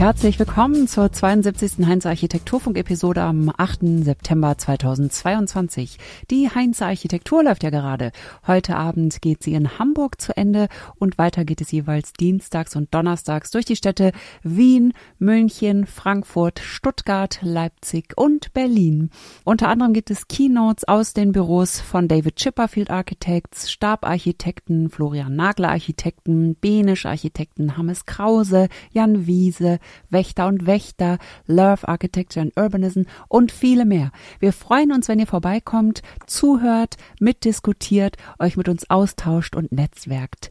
Herzlich willkommen zur 72. Heinz Architekturfunk Episode am 8. September 2022. Die Heinz Architektur läuft ja gerade. Heute Abend geht sie in Hamburg zu Ende und weiter geht es jeweils dienstags und donnerstags durch die Städte Wien, München, Frankfurt, Stuttgart, Leipzig und Berlin. Unter anderem gibt es Keynotes aus den Büros von David Chipperfield Architects, Stabarchitekten, Florian Nagler Architekten, Benisch Architekten, Hammes Krause, Jan Wiese, Wächter und Wächter, Love Architecture and Urbanism und viele mehr. Wir freuen uns, wenn ihr vorbeikommt, zuhört, mitdiskutiert, euch mit uns austauscht und netzwerkt.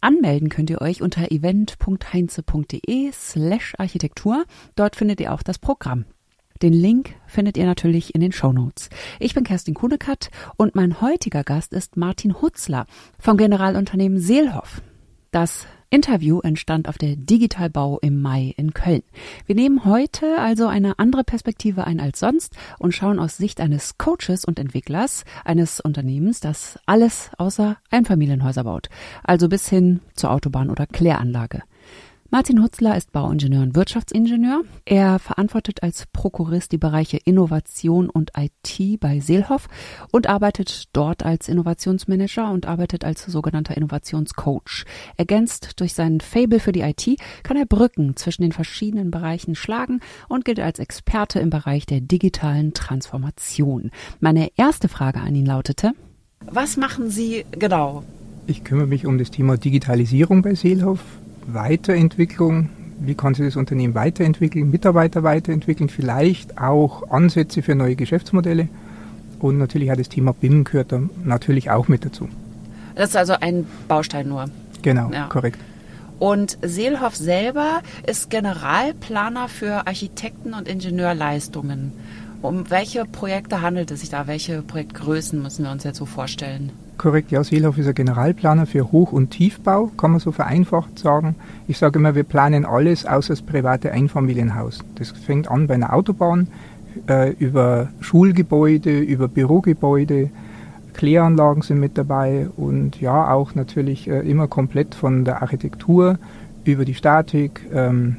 Anmelden könnt ihr euch unter event.heinze.de slash Architektur. Dort findet ihr auch das Programm. Den Link findet ihr natürlich in den Show Notes. Ich bin Kerstin Kunekat und mein heutiger Gast ist Martin Hutzler vom Generalunternehmen Seelhoff. Das Interview entstand auf der Digitalbau im Mai in Köln. Wir nehmen heute also eine andere Perspektive ein als sonst und schauen aus Sicht eines Coaches und Entwicklers eines Unternehmens, das alles außer Einfamilienhäuser baut, also bis hin zur Autobahn oder Kläranlage. Martin Hutzler ist Bauingenieur und Wirtschaftsingenieur. Er verantwortet als Prokurist die Bereiche Innovation und IT bei Seelhoff und arbeitet dort als Innovationsmanager und arbeitet als sogenannter Innovationscoach. Ergänzt durch seinen Fable für die IT kann er Brücken zwischen den verschiedenen Bereichen schlagen und gilt als Experte im Bereich der digitalen Transformation. Meine erste Frage an ihn lautete, was machen Sie genau? Ich kümmere mich um das Thema Digitalisierung bei Seelhoff Weiterentwicklung, wie kann sich das Unternehmen weiterentwickeln, Mitarbeiter weiterentwickeln, vielleicht auch Ansätze für neue Geschäftsmodelle. Und natürlich hat das Thema BIM gehört da natürlich auch mit dazu. Das ist also ein Baustein nur. Genau, ja. korrekt. Und Seelhoff selber ist Generalplaner für Architekten- und Ingenieurleistungen. Um welche Projekte handelt es sich da? Welche Projektgrößen müssen wir uns jetzt so vorstellen? Korrekt, ja, Seelhoff ist ein Generalplaner für Hoch- und Tiefbau, kann man so vereinfacht sagen. Ich sage immer, wir planen alles außer das private Einfamilienhaus. Das fängt an bei einer Autobahn, äh, über Schulgebäude, über Bürogebäude, Kläranlagen sind mit dabei und ja, auch natürlich äh, immer komplett von der Architektur über die Statik, ähm,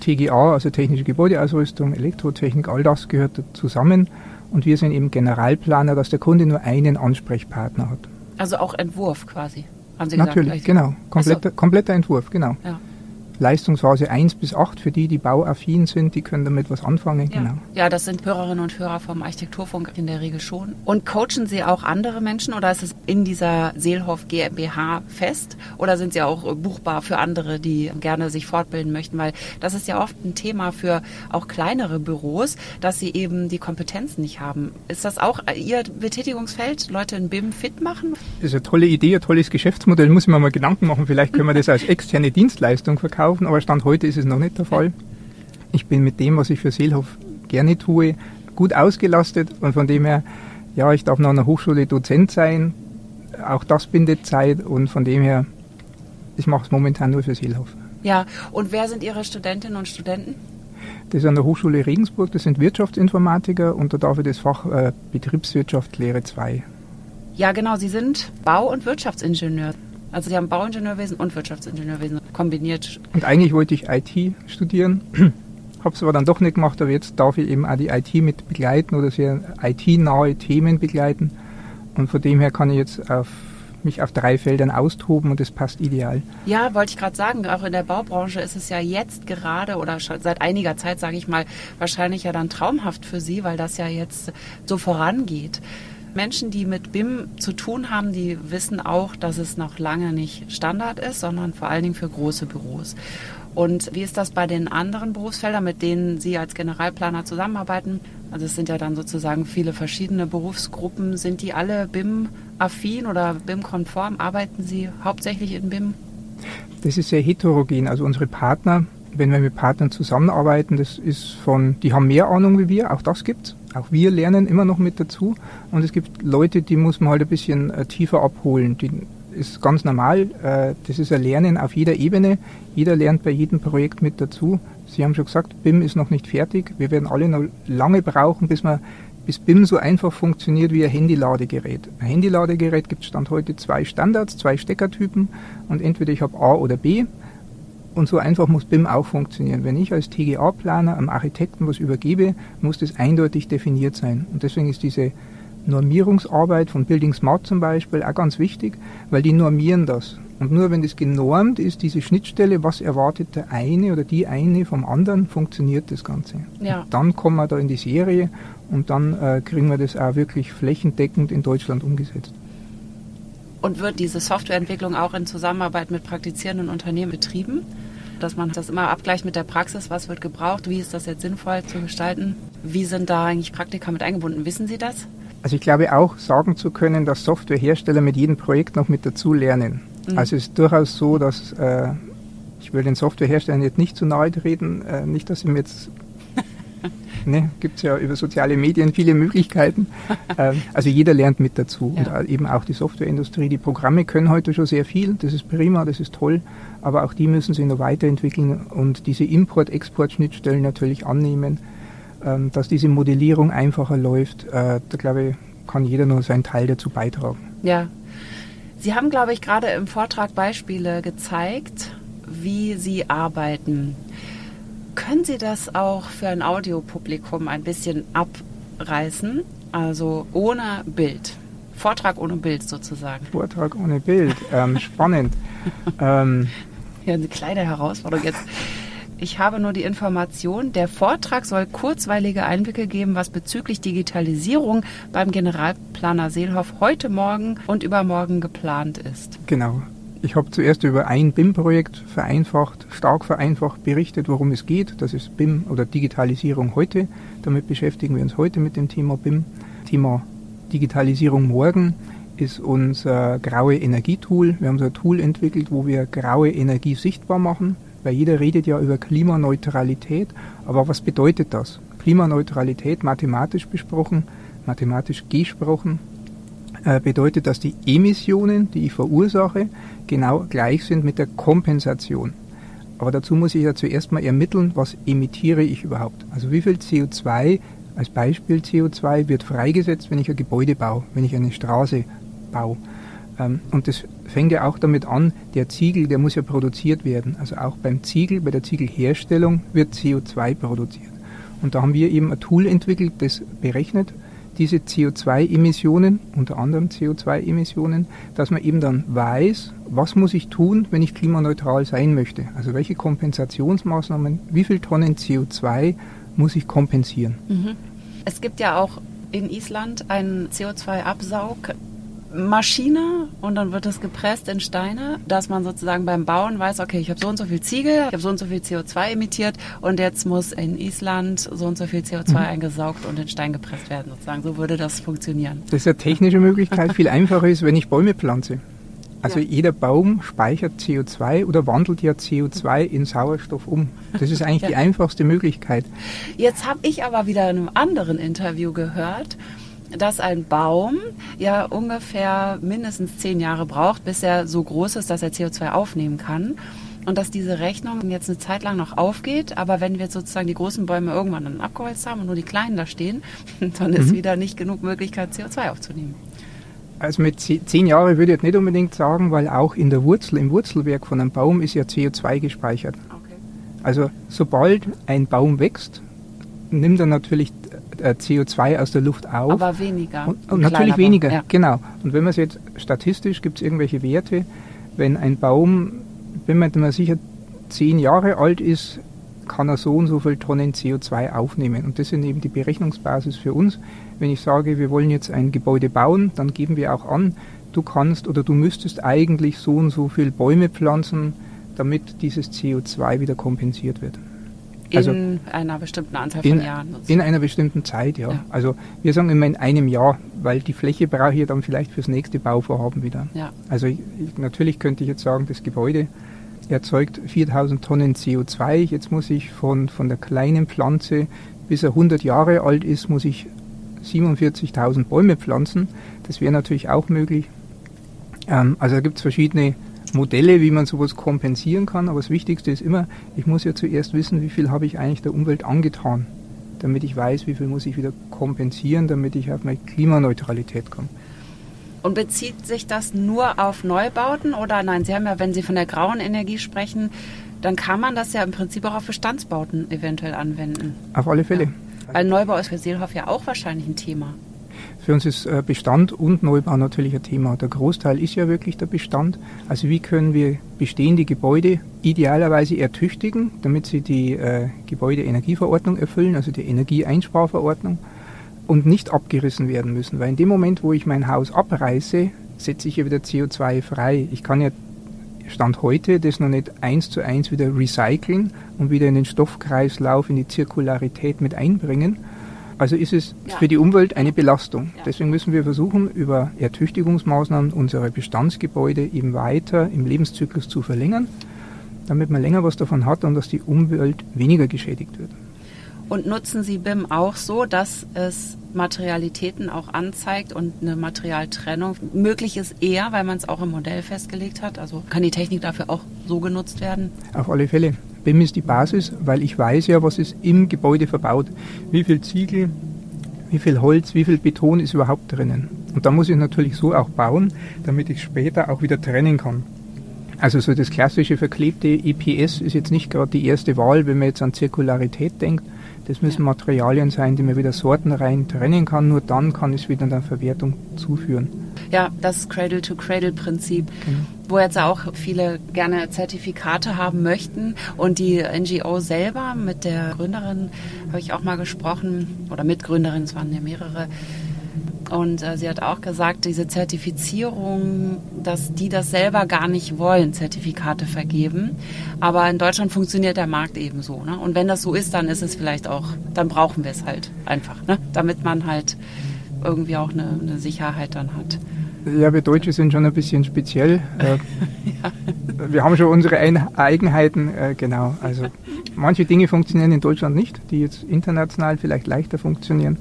TGA, also technische Gebäudeausrüstung, Elektrotechnik, all das gehört zusammen. Und wir sind eben Generalplaner, dass der Kunde nur einen Ansprechpartner hat. Also auch Entwurf quasi, haben Sie Natürlich, gesagt? Natürlich, genau. Kompletter, so. kompletter Entwurf, genau. Ja. Leistungsphase 1 bis 8 für die, die bauaffin sind, die können damit was anfangen. Ja. Genau. ja, das sind Hörerinnen und Hörer vom Architekturfunk in der Regel schon. Und coachen Sie auch andere Menschen oder ist es in dieser Seelhoff GmbH fest oder sind Sie auch buchbar für andere, die gerne sich fortbilden möchten? Weil das ist ja oft ein Thema für auch kleinere Büros, dass sie eben die Kompetenzen nicht haben. Ist das auch Ihr Betätigungsfeld, Leute in BIM fit machen? Das ist eine tolle Idee, ein tolles Geschäftsmodell. Muss ich mir mal Gedanken machen. Vielleicht können wir das als externe Dienstleistung verkaufen laufen, aber Stand heute ist es noch nicht der Fall. Ich bin mit dem, was ich für Seelhof gerne tue, gut ausgelastet und von dem her, ja, ich darf noch an der Hochschule Dozent sein. Auch das bindet Zeit und von dem her, ich mache es momentan nur für Seelhof. Ja, und wer sind Ihre Studentinnen und Studenten? Das ist an der Hochschule Regensburg, das sind Wirtschaftsinformatiker und da darf ich das Fach äh, Betriebswirtschaft Lehre 2. Ja, genau, Sie sind Bau- und Wirtschaftsingenieur. Also Sie haben Bauingenieurwesen und Wirtschaftsingenieurwesen kombiniert. Und eigentlich wollte ich IT studieren, habe es aber dann doch nicht gemacht, aber jetzt darf ich eben auch die IT mit begleiten oder sehr IT-nahe Themen begleiten. Und von dem her kann ich jetzt auf mich auf drei Feldern austoben und das passt ideal. Ja, wollte ich gerade sagen, auch in der Baubranche ist es ja jetzt gerade oder seit einiger Zeit, sage ich mal, wahrscheinlich ja dann traumhaft für Sie, weil das ja jetzt so vorangeht. Menschen, die mit BIM zu tun haben, die wissen auch, dass es noch lange nicht Standard ist, sondern vor allen Dingen für große Büros. Und wie ist das bei den anderen Berufsfeldern, mit denen Sie als Generalplaner zusammenarbeiten? Also es sind ja dann sozusagen viele verschiedene Berufsgruppen. Sind die alle BIM-affin oder BIM-konform? Arbeiten Sie hauptsächlich in BIM? Das ist sehr heterogen. Also unsere Partner, wenn wir mit Partnern zusammenarbeiten, das ist von, die haben mehr Ahnung wie wir, auch das gibt's. Auch wir lernen immer noch mit dazu. Und es gibt Leute, die muss man halt ein bisschen äh, tiefer abholen. Die ist ganz normal. Äh, das ist ein Lernen auf jeder Ebene. Jeder lernt bei jedem Projekt mit dazu. Sie haben schon gesagt, BIM ist noch nicht fertig. Wir werden alle noch lange brauchen, bis wir bis BIM so einfach funktioniert wie ein Handyladegerät. Ein Handyladegerät gibt Stand heute zwei Standards, zwei Steckertypen und entweder ich habe A oder B und so einfach muss BIM auch funktionieren. Wenn ich als TGA-Planer am Architekten was übergebe, muss das eindeutig definiert sein. Und deswegen ist diese Normierungsarbeit von Building Smart zum Beispiel auch ganz wichtig, weil die normieren das. Und nur wenn das genormt ist, diese Schnittstelle, was erwartet der eine oder die eine vom anderen, funktioniert das Ganze. Ja. dann kommen wir da in die Serie und dann äh, kriegen wir das auch wirklich flächendeckend in Deutschland umgesetzt. Und wird diese Softwareentwicklung auch in Zusammenarbeit mit praktizierenden Unternehmen betrieben? Dass man das immer abgleicht mit der Praxis, was wird gebraucht, wie ist das jetzt sinnvoll zu gestalten? Wie sind da eigentlich Praktika mit eingebunden? Wissen Sie das? Also ich glaube auch sagen zu können, dass Softwarehersteller mit jedem Projekt noch mit dazu lernen. Mhm. Also es ist durchaus so, dass äh, ich will den Softwareherstellern jetzt nicht zu nahe treten, äh, nicht, dass sie mir jetzt Ne, Gibt es ja über soziale Medien viele Möglichkeiten. ähm, also jeder lernt mit dazu. Ja. Und eben auch die Softwareindustrie. Die Programme können heute schon sehr viel. Das ist prima, das ist toll. Aber auch die müssen sich noch weiterentwickeln und diese Import-Export-Schnittstellen natürlich annehmen, ähm, dass diese Modellierung einfacher läuft. Äh, da glaube ich, kann jeder nur seinen Teil dazu beitragen. Ja, Sie haben, glaube ich, gerade im Vortrag Beispiele gezeigt, wie Sie arbeiten. Können Sie das auch für ein Audiopublikum ein bisschen abreißen? Also ohne Bild. Vortrag ohne Bild sozusagen. Vortrag ohne Bild. Ähm, spannend. ähm, ja, eine kleine Herausforderung jetzt. Ich habe nur die Information, der Vortrag soll kurzweilige Einblicke geben, was bezüglich Digitalisierung beim Generalplaner Seelhoff heute Morgen und übermorgen geplant ist. Genau. Ich habe zuerst über ein BIM-Projekt vereinfacht, stark vereinfacht berichtet, worum es geht. Das ist BIM oder Digitalisierung heute. Damit beschäftigen wir uns heute mit dem Thema BIM. Thema Digitalisierung morgen ist unser graue Energietool. Wir haben so ein Tool entwickelt, wo wir graue Energie sichtbar machen. Weil jeder redet ja über Klimaneutralität, aber was bedeutet das? Klimaneutralität mathematisch besprochen, mathematisch gesprochen, bedeutet, dass die Emissionen, die ich verursache, genau gleich sind mit der Kompensation. Aber dazu muss ich ja zuerst mal ermitteln, was emitiere ich überhaupt. Also wie viel CO2, als Beispiel CO2, wird freigesetzt, wenn ich ein Gebäude baue, wenn ich eine Straße baue. Ähm, und das fängt ja auch damit an, der Ziegel, der muss ja produziert werden. Also auch beim Ziegel, bei der Ziegelherstellung wird CO2 produziert. Und da haben wir eben ein Tool entwickelt, das berechnet diese CO2-Emissionen, unter anderem CO2-Emissionen, dass man eben dann weiß, was muss ich tun, wenn ich klimaneutral sein möchte. Also welche Kompensationsmaßnahmen, wie viel Tonnen CO2 muss ich kompensieren. Mhm. Es gibt ja auch in Island einen CO2-Absaug Maschine und dann wird es gepresst in Steine, dass man sozusagen beim Bauen weiß, okay, ich habe so und so viel Ziegel, ich habe so und so viel CO2 emittiert und jetzt muss in Island so und so viel CO2 mhm. eingesaugt und in Stein gepresst werden sozusagen. So würde das funktionieren. Das ist eine technische Möglichkeit. Viel einfacher ist, wenn ich Bäume pflanze. Also ja. jeder Baum speichert CO2 oder wandelt ja CO2 in Sauerstoff um. Das ist eigentlich ja. die einfachste Möglichkeit. Jetzt habe ich aber wieder in einem anderen Interview gehört, dass ein Baum ja ungefähr mindestens zehn Jahre braucht, bis er so groß ist, dass er CO2 aufnehmen kann. Und dass diese Rechnung jetzt eine Zeit lang noch aufgeht, aber wenn wir jetzt sozusagen die großen Bäume irgendwann dann abgeholzt haben und nur die kleinen da stehen, dann ist mhm. wieder nicht genug Möglichkeit, CO2 aufzunehmen. Also mit zehn Jahren würde ich jetzt nicht unbedingt sagen, weil auch in der Wurzel, im Wurzelwerk von einem Baum ist ja CO2 gespeichert. Okay. Also sobald ein Baum wächst, nimmt er natürlich CO2 aus der Luft auf. Aber weniger. Und, und natürlich weniger, ja. genau. Und wenn man es jetzt statistisch, gibt es irgendwelche Werte, wenn ein Baum, wenn man mal sicher zehn Jahre alt ist, kann er so und so viel Tonnen CO2 aufnehmen. Und das ist eben die Berechnungsbasis für uns. Wenn ich sage, wir wollen jetzt ein Gebäude bauen, dann geben wir auch an, du kannst oder du müsstest eigentlich so und so viel Bäume pflanzen, damit dieses CO2 wieder kompensiert wird. Also in einer bestimmten Anzahl von in, Jahren. Sozusagen. In einer bestimmten Zeit, ja. ja. Also wir sagen immer in einem Jahr, weil die Fläche brauche ich dann vielleicht fürs nächste Bauvorhaben wieder. Ja. Also ich, natürlich könnte ich jetzt sagen, das Gebäude erzeugt 4000 Tonnen CO2. Jetzt muss ich von, von der kleinen Pflanze, bis er 100 Jahre alt ist, muss ich 47.000 Bäume pflanzen. Das wäre natürlich auch möglich. Ähm, also da gibt es verschiedene Modelle, wie man sowas kompensieren kann. Aber das Wichtigste ist immer, ich muss ja zuerst wissen, wie viel habe ich eigentlich der Umwelt angetan. damit ich weiß, wie viel muss ich wieder kompensieren, damit ich auf meine Klimaneutralität komme. Und bezieht sich das nur auf Neubauten oder nein? Sie haben ja, wenn Sie von der grauen Energie sprechen, dann kann man das ja im Prinzip auch auf Bestandsbauten eventuell anwenden. Auf alle Fälle. Ja. Weil Neubau ist für Seelhoff ja auch wahrscheinlich ein Thema. Für uns ist äh, Bestand und Neubau natürlich ein Thema. Der Großteil ist ja wirklich der Bestand. Also wie können wir bestehende Gebäude idealerweise ertüchtigen, damit sie die äh, Gebäudeenergieverordnung erfüllen, also die Energieeinsparverordnung, und nicht abgerissen werden müssen. Weil in dem Moment, wo ich mein Haus abreiße, setze ich ja wieder CO2 frei. Ich kann ja Stand heute das noch nicht eins zu eins wieder recyceln und wieder in den Stoffkreislauf, in die Zirkularität mit einbringen. Also ist es ja. für die Umwelt eine Belastung. Ja. Deswegen müssen wir versuchen, über Ertüchtigungsmaßnahmen unsere Bestandsgebäude eben weiter im Lebenszyklus zu verlängern, damit man länger was davon hat und dass die Umwelt weniger geschädigt wird. Und nutzen Sie BIM auch so, dass es Materialitäten auch anzeigt und eine Materialtrennung möglich ist eher, weil man es auch im Modell festgelegt hat? Also kann die Technik dafür auch so genutzt werden? Auf alle Fälle. BIM ist die Basis, weil ich weiß ja, was ist im Gebäude verbaut. Wie viel Ziegel, wie viel Holz, wie viel Beton ist überhaupt drinnen. Und da muss ich natürlich so auch bauen, damit ich später auch wieder trennen kann. Also so das klassische verklebte EPS ist jetzt nicht gerade die erste Wahl, wenn man jetzt an Zirkularität denkt, das müssen Materialien sein, die man wieder sortenrein trennen kann. Nur dann kann es wieder einer Verwertung zuführen. Ja, das Cradle-to-Cradle-Prinzip, genau. wo jetzt auch viele gerne Zertifikate haben möchten. Und die NGO selber mit der Gründerin habe ich auch mal gesprochen, oder Mitgründerin, es waren ja mehrere, und äh, sie hat auch gesagt, diese Zertifizierung, dass die das selber gar nicht wollen, Zertifikate vergeben. Aber in Deutschland funktioniert der Markt eben so. Ne? Und wenn das so ist, dann ist es vielleicht auch, dann brauchen wir es halt einfach, ne? damit man halt irgendwie auch eine, eine Sicherheit dann hat. Ja, wir Deutsche sind schon ein bisschen speziell. Äh, ja. Wir haben schon unsere Eigenheiten, äh, genau. Also manche Dinge funktionieren in Deutschland nicht, die jetzt international vielleicht leichter funktionieren.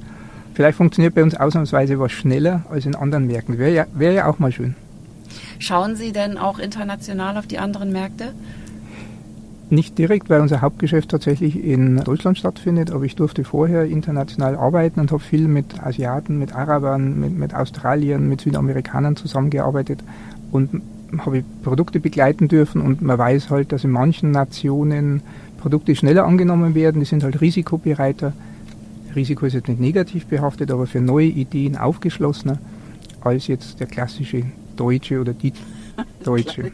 Vielleicht funktioniert bei uns ausnahmsweise was schneller als in anderen Märkten. Wäre ja, wär ja auch mal schön. Schauen Sie denn auch international auf die anderen Märkte? Nicht direkt, weil unser Hauptgeschäft tatsächlich in Deutschland stattfindet, aber ich durfte vorher international arbeiten und habe viel mit Asiaten, mit Arabern, mit, mit Australiern, mit Südamerikanern zusammengearbeitet und habe Produkte begleiten dürfen und man weiß halt, dass in manchen Nationen Produkte schneller angenommen werden, die sind halt risikobereiter Risiko ist jetzt nicht negativ behaftet, aber für neue Ideen aufgeschlossener als jetzt der klassische Deutsche oder die Deutsche.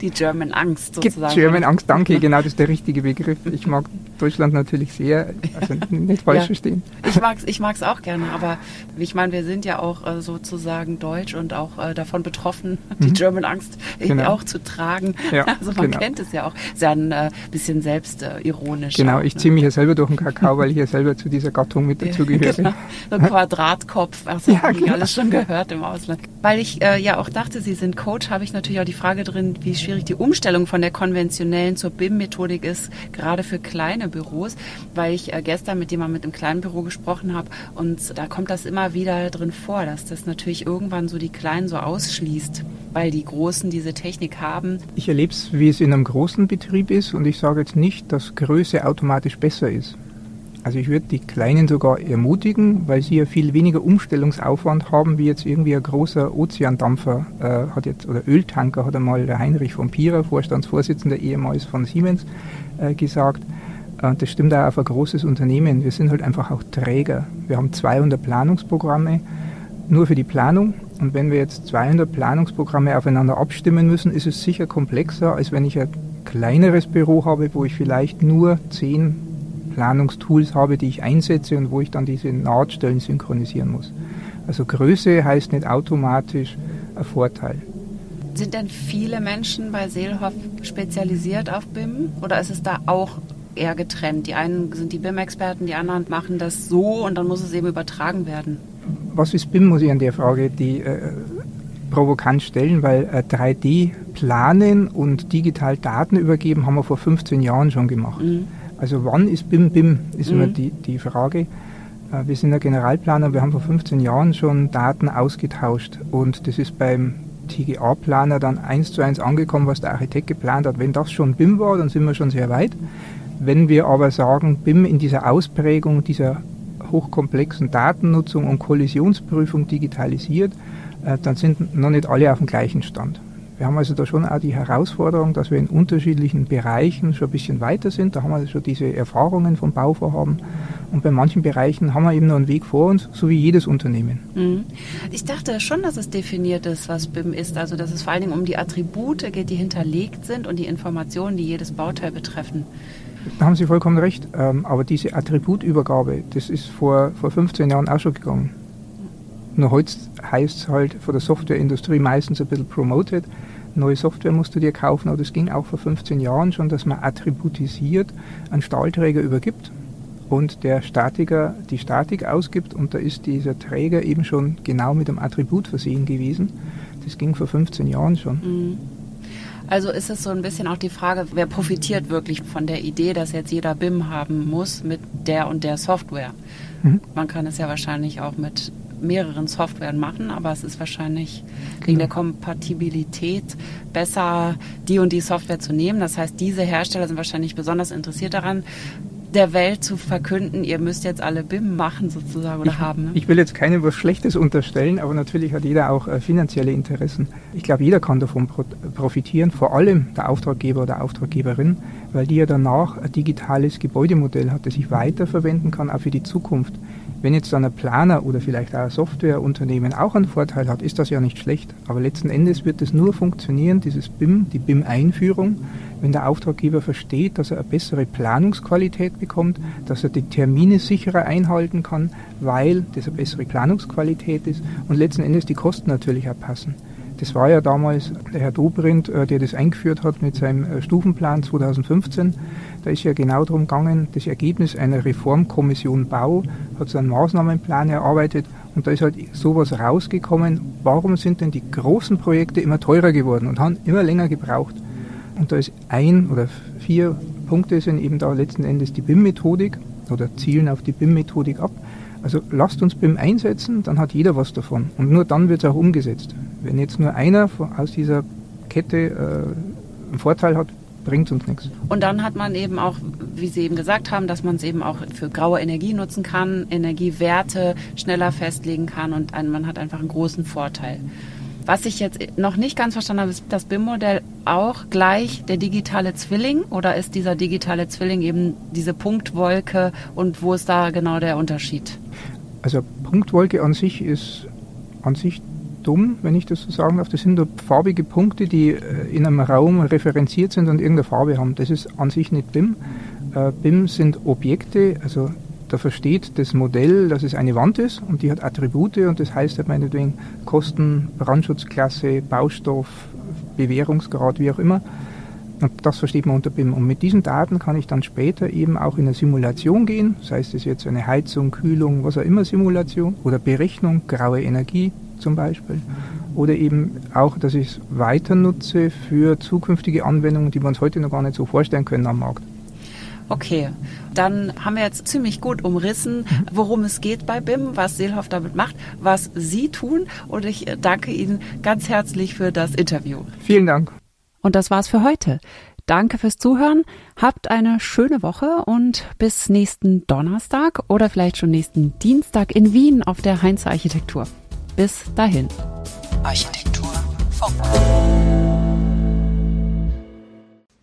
Die German Angst sozusagen. German Angst, danke, genau, das ist der richtige Begriff. Ich mag Deutschland natürlich sehr, also nicht falsch ja, verstehen. Ich mag es ich mag's auch gerne, aber ich meine, wir sind ja auch äh, sozusagen deutsch und auch äh, davon betroffen, die mhm. German Angst genau. auch zu tragen. Ja, also man genau. kennt es ja auch. Ist ja ein äh, bisschen selbstironisch. genau, auch, ich ne? ziehe mich ja selber durch den Kakao, weil ich ja selber zu dieser Gattung mit dazugehöre. genau. So ein Quadratkopf, also ja, genau. alles schon gehört im Ausland. Weil ich äh, ja auch dachte, Sie sind Coach, habe ich natürlich auch die Frage drin, wie schwierig die Umstellung von der konventionellen zur BIM-Methodik ist, gerade für kleine Büros, weil ich äh, gestern mit jemandem mit einem kleinen Büro gesprochen habe und da kommt das immer wieder drin vor, dass das natürlich irgendwann so die Kleinen so ausschließt, weil die Großen diese Technik haben. Ich erlebe es, wie es in einem großen Betrieb ist und ich sage jetzt nicht, dass Größe automatisch besser ist. Also ich würde die Kleinen sogar ermutigen, weil sie ja viel weniger Umstellungsaufwand haben, wie jetzt irgendwie ein großer Ozeandampfer äh, hat jetzt, oder Öltanker hat einmal der Heinrich von Pira, Vorstandsvorsitzender ehemals von Siemens, äh, gesagt. Und das stimmt auch auf ein großes Unternehmen. Wir sind halt einfach auch Träger. Wir haben 200 Planungsprogramme nur für die Planung. Und wenn wir jetzt 200 Planungsprogramme aufeinander abstimmen müssen, ist es sicher komplexer, als wenn ich ein kleineres Büro habe, wo ich vielleicht nur 10 Planungstools habe, die ich einsetze und wo ich dann diese Nahtstellen synchronisieren muss. Also Größe heißt nicht automatisch ein Vorteil. Sind denn viele Menschen bei Seelhoff spezialisiert auf BIM oder ist es da auch eher getrennt. Die einen sind die BIM-Experten, die anderen machen das so und dann muss es eben übertragen werden. Was ist BIM, muss ich an der Frage die äh, provokant stellen, weil äh, 3D planen und digital Daten übergeben haben wir vor 15 Jahren schon gemacht. Mhm. Also wann ist BIM BIM, ist mhm. immer die, die Frage. Äh, wir sind der Generalplaner, wir haben vor 15 Jahren schon Daten ausgetauscht und das ist beim TGA-Planer dann eins zu eins angekommen, was der Architekt geplant hat. Wenn das schon BIM war, dann sind wir schon sehr weit. Wenn wir aber sagen, BIM in dieser Ausprägung dieser hochkomplexen Datennutzung und Kollisionsprüfung digitalisiert, äh, dann sind noch nicht alle auf dem gleichen Stand. Wir haben also da schon auch die Herausforderung, dass wir in unterschiedlichen Bereichen schon ein bisschen weiter sind. Da haben wir schon diese Erfahrungen vom Bauvorhaben. Und bei manchen Bereichen haben wir eben noch einen Weg vor uns, so wie jedes Unternehmen. Mhm. Ich dachte schon, dass es definiert ist, was BIM ist. Also, dass es vor allen Dingen um die Attribute geht, die hinterlegt sind und die Informationen, die jedes Bauteil betreffen. Da haben Sie vollkommen recht. Ähm, aber diese Attributübergabe, das ist vor, vor 15 Jahren auch schon gegangen. Nur heute heißt es halt von der Softwareindustrie meistens ein bisschen promoted. Neue Software musst du dir kaufen, aber das ging auch vor 15 Jahren schon, dass man attributisiert einen Stahlträger übergibt und der Statiker die Statik ausgibt und da ist dieser Träger eben schon genau mit dem Attribut versehen gewesen. Das ging vor 15 Jahren schon. Mhm. Also ist es so ein bisschen auch die Frage, wer profitiert wirklich von der Idee, dass jetzt jeder BIM haben muss mit der und der Software. Mhm. Man kann es ja wahrscheinlich auch mit mehreren Softwaren machen, aber es ist wahrscheinlich genau. wegen der Kompatibilität besser, die und die Software zu nehmen. Das heißt, diese Hersteller sind wahrscheinlich besonders interessiert daran, der Welt zu verkünden, ihr müsst jetzt alle BIM machen sozusagen oder ich, haben. Ne? Ich will jetzt keinem was Schlechtes unterstellen, aber natürlich hat jeder auch äh, finanzielle Interessen. Ich glaube, jeder kann davon pro profitieren, vor allem der Auftraggeber oder Auftraggeberin, weil die ja danach ein digitales Gebäudemodell hat, das ich weiterverwenden kann, auch für die Zukunft. Wenn jetzt dann ein Planer oder vielleicht auch ein Softwareunternehmen auch einen Vorteil hat, ist das ja nicht schlecht. Aber letzten Endes wird es nur funktionieren, dieses BIM, die BIM-Einführung, wenn der Auftraggeber versteht, dass er eine bessere Planungsqualität bekommt, dass er die Termine sicherer einhalten kann, weil das eine bessere Planungsqualität ist und letzten Endes die Kosten natürlich auch passen. Das war ja damals der Herr Dobrindt, äh, der das eingeführt hat mit seinem äh, Stufenplan 2015. Da ist ja genau darum gegangen, das Ergebnis einer Reformkommission Bau hat so einen Maßnahmenplan erarbeitet und da ist halt sowas rausgekommen, warum sind denn die großen Projekte immer teurer geworden und haben immer länger gebraucht. Und da ist ein oder vier Punkte sind eben da letzten Endes die BIM-Methodik oder zielen auf die BIM-Methodik ab. Also lasst uns BIM einsetzen, dann hat jeder was davon. Und nur dann wird es auch umgesetzt. Wenn jetzt nur einer aus dieser Kette äh, einen Vorteil hat, bringt uns nichts. Und dann hat man eben auch, wie Sie eben gesagt haben, dass man es eben auch für graue Energie nutzen kann, Energiewerte schneller festlegen kann und man hat einfach einen großen Vorteil. Was ich jetzt noch nicht ganz verstanden habe, ist das BIM-Modell auch gleich der digitale Zwilling oder ist dieser digitale Zwilling eben diese Punktwolke und wo ist da genau der Unterschied? Also Punktwolke an sich ist an sich dumm, wenn ich das so sagen darf. Das sind nur farbige Punkte, die äh, in einem Raum referenziert sind und irgendeine Farbe haben. Das ist an sich nicht BIM. Äh, BIM sind Objekte, also da versteht das Modell, dass es eine Wand ist und die hat Attribute und das heißt halt meinetwegen Kosten, Brandschutzklasse, Baustoff, Bewährungsgrad, wie auch immer. Und das versteht man unter BIM. Und mit diesen Daten kann ich dann später eben auch in eine Simulation gehen, sei es jetzt eine Heizung, Kühlung, was auch immer Simulation oder Berechnung, graue Energie zum Beispiel. Oder eben auch, dass ich es weiter nutze für zukünftige Anwendungen, die wir uns heute noch gar nicht so vorstellen können am Markt. Okay, dann haben wir jetzt ziemlich gut umrissen, worum es geht bei BIM, was Seelhoff damit macht, was Sie tun. Und ich danke Ihnen ganz herzlich für das Interview. Vielen Dank. Und das war's für heute. Danke fürs Zuhören. Habt eine schöne Woche und bis nächsten Donnerstag oder vielleicht schon nächsten Dienstag in Wien auf der Heinz Architektur. Bis dahin. Architektur Funk.